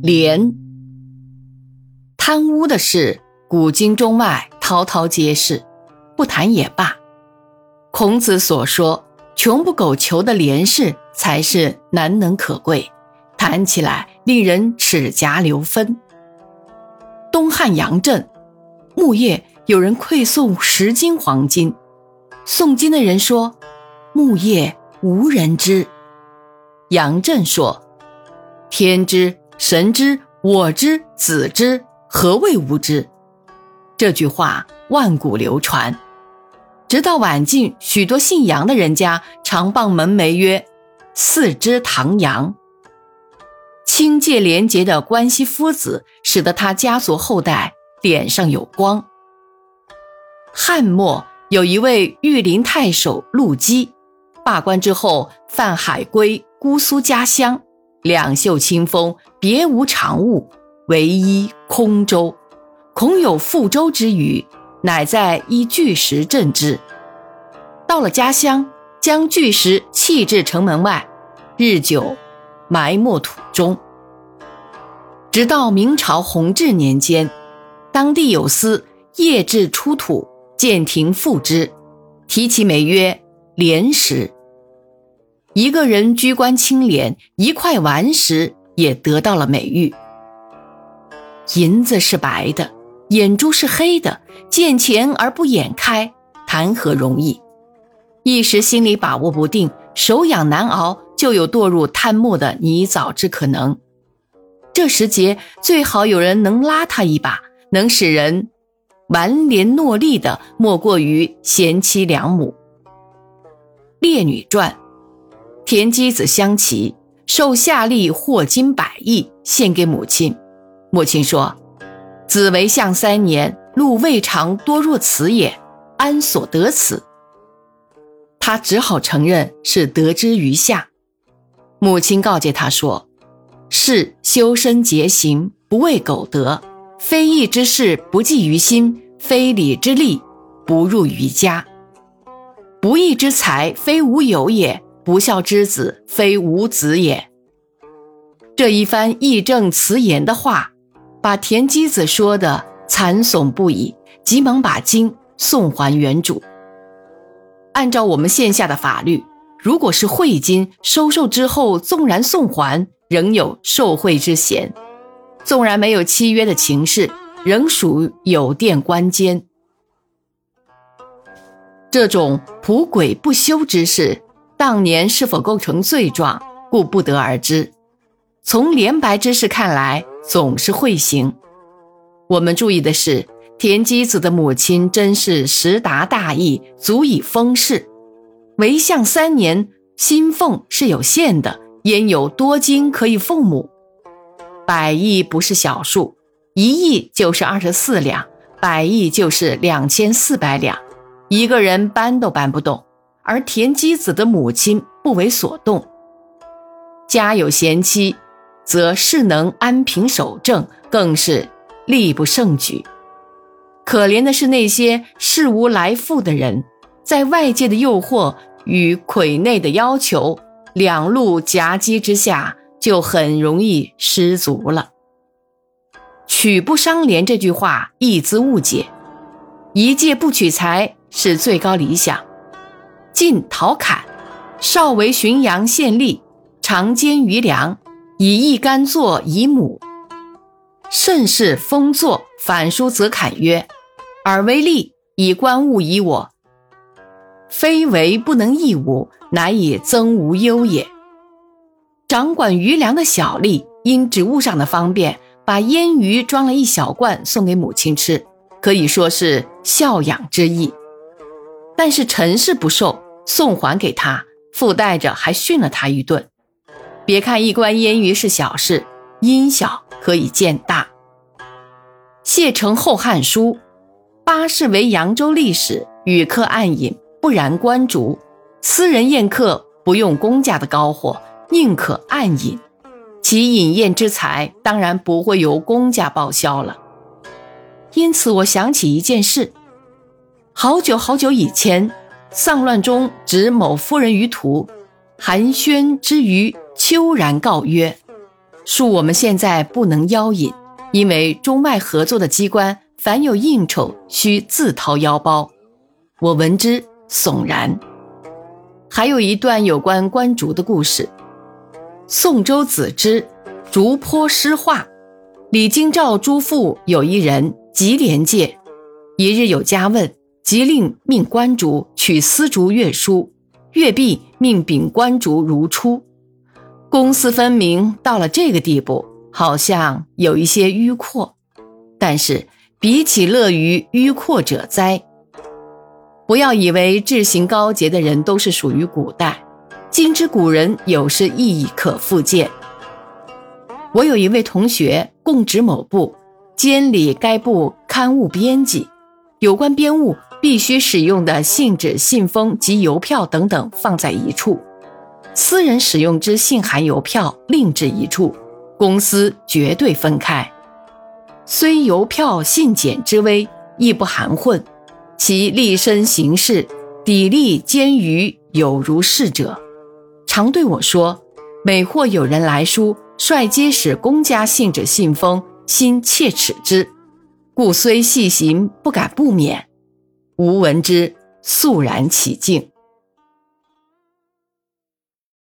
廉，贪污的事，古今中外滔滔皆是，不谈也罢。孔子所说“穷不苟求”的廉士，才是难能可贵，谈起来令人齿颊留芬。东汉杨震，木业有人馈送十斤黄金，送金的人说：“木业无人知。”杨震说：“天知。”神之，我之，子之，何谓无知？这句话万古流传，直到晚晋，许多姓杨的人家常傍门楣曰：“四之唐杨。”清介廉洁的关西夫子，使得他家族后代脸上有光。汉末有一位御林太守陆基，罢官之后泛海归姑苏家乡。两袖清风，别无长物，唯一空舟。恐有覆舟之虞，乃在一巨石镇之。到了家乡，将巨石弃置城门外，日久埋没土中。直到明朝弘治年间，当地有司夜至出土，见亭复之，题其美曰“莲石”。一个人居官清廉，一块顽石也得到了美誉。银子是白的，眼珠是黑的，见钱而不眼开，谈何容易？一时心里把握不定，手痒难熬，就有堕入贪墨的泥沼之可能。这时节最好有人能拉他一把，能使人顽廉诺力的，莫过于贤妻良母。《列女传》。田姬子相齐受夏历获金百亿，献给母亲。母亲说：“子为相三年，禄未尝多若此也，安所得此？”他只好承认是得之于夏。母亲告诫他说：“是修身节行，不为苟得；非义之事，不记于心；非礼之利，不入于家；不义之财，非无有也。”不孝之子，非吾子也。这一番义正辞严的话，把田姬子说的惨悚不已，急忙把金送还原主。按照我们现下的法律，如果是贿金收受之后，纵然送还，仍有受贿之嫌；纵然没有契约的情事，仍属有店官监。这种仆鬼不休之事。当年是否构成罪状，故不得而知。从连白之事看来，总是会行。我们注意的是，田姬子的母亲真是识达大义，足以封事。为相三年，薪俸是有限的，焉有多金可以奉母？百亿不是小数，一亿就是二十四两，百亿就是两千四百两，一个人搬都搬不动。而田姬子的母亲不为所动，家有贤妻，则势能安平守正，更是力不胜举。可怜的是那些事无来富的人，在外界的诱惑与魁内的要求两路夹击之下，就很容易失足了。取不伤廉这句话易自误解，一介不取财是最高理想。晋陶侃，少为浔阳县吏，常兼余粮，以一干作以母。甚是封作，反书则侃曰：“尔为吏，以官物以我，非为不能益吾，乃以增无忧也。”掌管余粮的小吏，因职务上的方便，把腌鱼装了一小罐送给母亲吃，可以说是孝养之意。但是陈氏不受。送还给他，附带着还训了他一顿。别看一官烟鱼是小事，因小可以见大。谢承《后汉书》，八世为扬州历史，与客暗饮，不然官烛。私人宴客不用公家的高火，宁可暗饮。其饮宴之财，当然不会由公家报销了。因此，我想起一件事，好久好久以前。丧乱中，指某夫人于途，寒暄之余，悄然告曰：“恕我们现在不能邀饮，因为中外合作的机关凡有应酬，需自掏腰包。我闻之悚然。还有一段有关观竹的故事：宋周子之，竹坡诗画。李京照诸父有一人极廉介。一日有家问，即令命官竹取丝竹乐书，乐毕命秉官竹如初。公私分明到了这个地步，好像有一些迂阔。但是比起乐于迂阔者哉？不要以为志行高洁的人都是属于古代，今之古人有时亦可复见。我有一位同学，供职某部，监理该部刊物编辑。有关编务必须使用的信纸、信封及邮票等等放在一处，私人使用之信函、邮票另置一处，公司绝对分开。虽邮票信简之微，亦不含混。其立身行事，砥砺坚于，有如是者，常对我说：每或有人来书，率皆使公家信纸、信封，心切齿之。故虽细行，不敢不免。吾闻之，肃然起敬。